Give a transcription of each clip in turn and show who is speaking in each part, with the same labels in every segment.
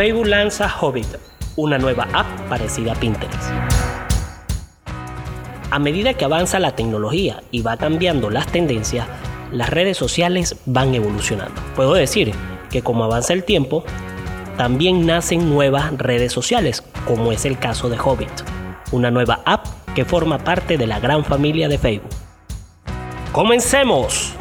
Speaker 1: Facebook lanza Hobbit, una nueva app parecida a Pinterest. A medida que avanza la tecnología y va cambiando las tendencias, las redes sociales van evolucionando. Puedo decir que como avanza el tiempo, también nacen nuevas redes sociales, como es el caso de Hobbit, una nueva app que forma parte de la gran familia de Facebook. ¡Comencemos!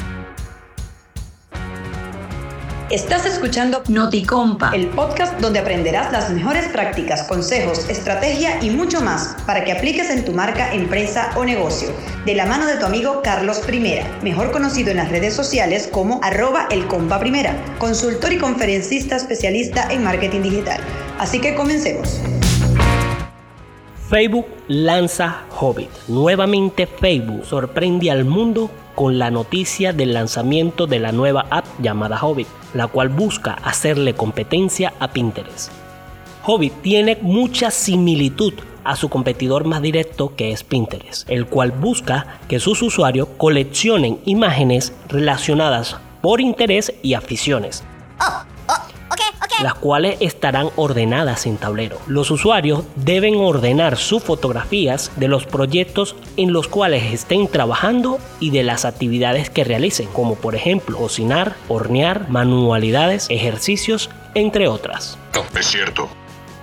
Speaker 2: Estás escuchando Noticompa, el podcast donde aprenderás las mejores prácticas, consejos, estrategia y mucho más para que apliques en tu marca, empresa o negocio. De la mano de tu amigo Carlos Primera, mejor conocido en las redes sociales como arroba el compa primera, consultor y conferencista especialista en marketing digital. Así que comencemos.
Speaker 1: Facebook lanza Hobbit. Nuevamente Facebook sorprende al mundo con la noticia del lanzamiento de la nueva app llamada Hobbit, la cual busca hacerle competencia a Pinterest. Hobbit tiene mucha similitud a su competidor más directo que es Pinterest, el cual busca que sus usuarios coleccionen imágenes relacionadas por interés y aficiones. Las cuales estarán ordenadas en tablero. Los usuarios deben ordenar sus fotografías de los proyectos en los cuales estén trabajando y de las actividades que realicen, como por ejemplo cocinar, hornear, manualidades, ejercicios, entre otras.
Speaker 3: es cierto.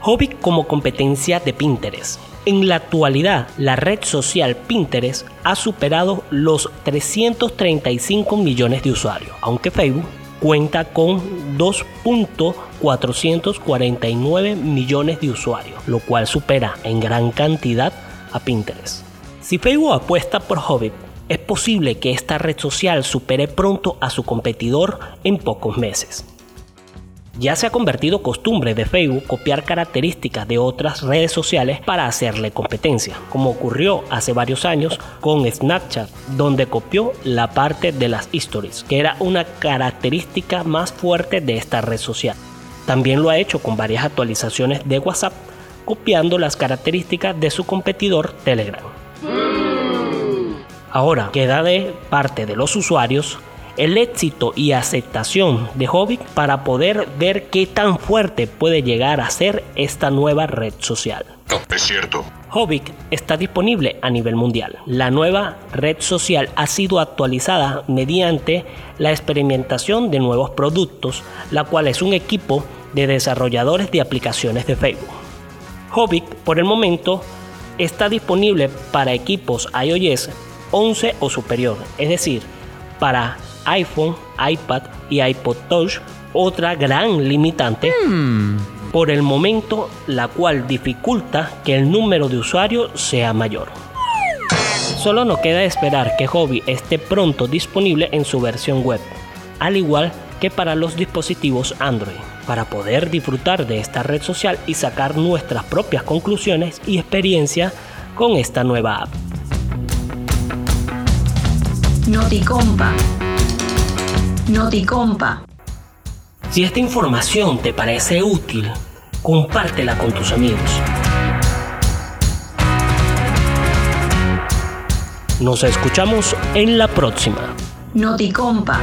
Speaker 1: Hobby como competencia de Pinterest. En la actualidad, la red social Pinterest ha superado los 335 millones de usuarios, aunque Facebook cuenta con 2.449 millones de usuarios, lo cual supera en gran cantidad a Pinterest. Si Facebook apuesta por Hobbit, es posible que esta red social supere pronto a su competidor en pocos meses. Ya se ha convertido costumbre de Facebook copiar características de otras redes sociales para hacerle competencia, como ocurrió hace varios años con Snapchat, donde copió la parte de las stories, que era una característica más fuerte de esta red social. También lo ha hecho con varias actualizaciones de WhatsApp, copiando las características de su competidor Telegram. Ahora queda de parte de los usuarios el éxito y aceptación de Hobbit para poder ver qué tan fuerte puede llegar a ser esta nueva red social.
Speaker 3: es cierto.
Speaker 1: Hobbit está disponible a nivel mundial. La nueva red social ha sido actualizada mediante la experimentación de nuevos productos, la cual es un equipo de desarrolladores de aplicaciones de Facebook. Hobbit, por el momento, está disponible para equipos iOS 11 o superior, es decir, para iPhone, iPad y iPod Touch, otra gran limitante hmm. por el momento, la cual dificulta que el número de usuarios sea mayor. Solo nos queda esperar que Hobby esté pronto disponible en su versión web, al igual que para los dispositivos Android, para poder disfrutar de esta red social y sacar nuestras propias conclusiones y experiencia con esta nueva app.
Speaker 2: Noticompa. Noticompa.
Speaker 1: Si esta información te parece útil, compártela con tus amigos. Nos escuchamos en la próxima.
Speaker 2: Noticompa.